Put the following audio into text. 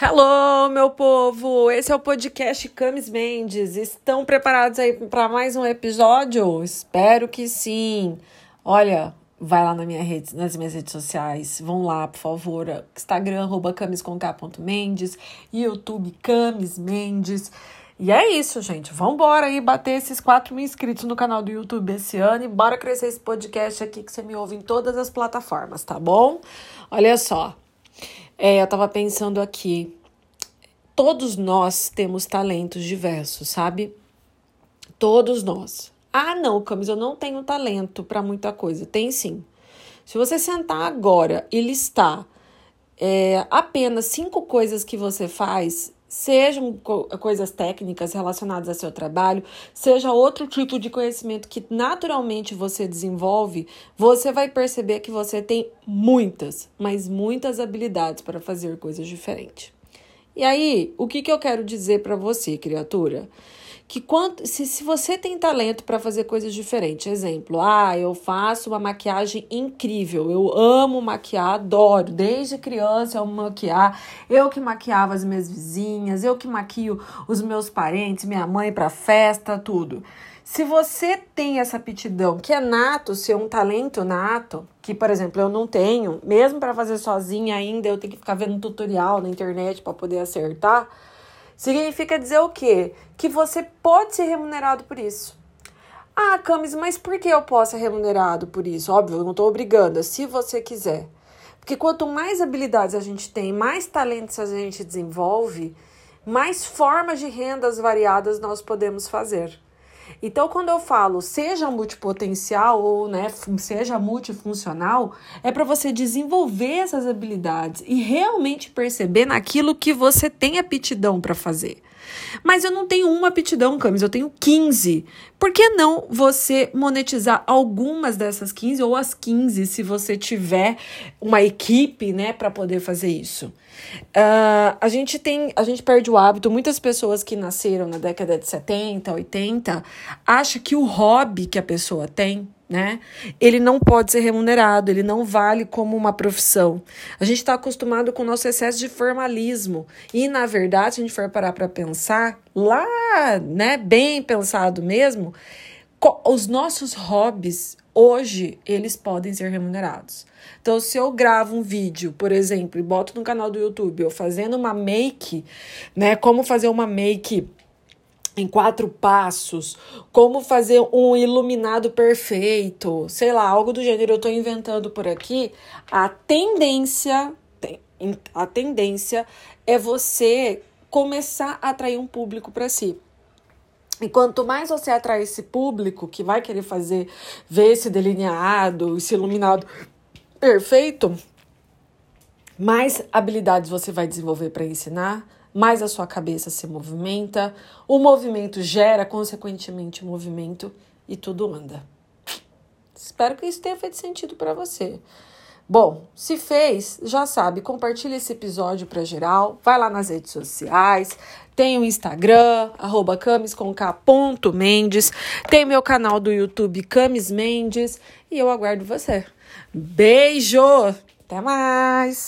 Hello, meu povo! Esse é o podcast Camis Mendes. Estão preparados aí para mais um episódio? Espero que sim. Olha, vai lá na minha rede, nas minhas redes sociais. Vão lá, por favor. Instagram, arroba camisconk.mendes. YouTube, Camis Mendes. E é isso, gente. Vambora aí bater esses 4 mil inscritos no canal do YouTube esse ano e bora crescer esse podcast aqui que você me ouve em todas as plataformas, tá bom? Olha só. É, eu tava pensando aqui. Todos nós temos talentos diversos, sabe? Todos nós. Ah, não, Camis, eu não tenho talento para muita coisa. Tem sim. Se você sentar agora e listar é, apenas cinco coisas que você faz, sejam coisas técnicas relacionadas ao seu trabalho, seja outro tipo de conhecimento que naturalmente você desenvolve, você vai perceber que você tem muitas, mas muitas habilidades para fazer coisas diferentes. E aí, o que, que eu quero dizer para você, criatura? Que quanto, se, se você tem talento para fazer coisas diferentes, exemplo, ah, eu faço uma maquiagem incrível, eu amo maquiar, adoro, desde criança eu amo maquiar, eu que maquiava as minhas vizinhas, eu que maquio os meus parentes, minha mãe para festa, tudo. Se você tem essa aptidão, que é nato, se é um talento nato, que, por exemplo, eu não tenho, mesmo para fazer sozinha ainda, eu tenho que ficar vendo tutorial na internet para poder acertar Significa dizer o quê? Que você pode ser remunerado por isso. Ah, Camis, mas por que eu posso ser remunerado por isso? Óbvio, eu não estou obrigando, se você quiser. Porque quanto mais habilidades a gente tem, mais talentos a gente desenvolve, mais formas de rendas variadas nós podemos fazer. Então, quando eu falo seja multipotencial ou né, seja multifuncional, é para você desenvolver essas habilidades e realmente perceber naquilo que você tem aptidão para fazer. Mas eu não tenho uma aptidão, Camis, eu tenho 15. Por que não você monetizar algumas dessas 15 ou as 15 se você tiver uma equipe, né, para poder fazer isso? Uh, a gente tem, a gente perde o hábito. Muitas pessoas que nasceram na década de 70, 80, acham que o hobby que a pessoa tem né? Ele não pode ser remunerado, ele não vale como uma profissão. A gente está acostumado com o nosso excesso de formalismo. E, na verdade, se a gente for parar para pensar, lá, né, bem pensado mesmo, os nossos hobbies hoje eles podem ser remunerados. Então, se eu gravo um vídeo, por exemplo, e boto no canal do YouTube, eu fazendo uma make, né, como fazer uma make em quatro passos, como fazer um iluminado perfeito, sei lá, algo do gênero eu estou inventando por aqui, a tendência, a tendência é você começar a atrair um público para si. E quanto mais você atrai esse público que vai querer fazer, ver esse delineado, esse iluminado perfeito, mais habilidades você vai desenvolver para ensinar, mais a sua cabeça se movimenta, o movimento gera, consequentemente, movimento e tudo anda. Espero que isso tenha feito sentido para você. Bom, se fez, já sabe, compartilha esse episódio para geral, vai lá nas redes sociais, tem o Instagram, arroba tem meu canal do YouTube Camis Mendes e eu aguardo você. Beijo! Até mais!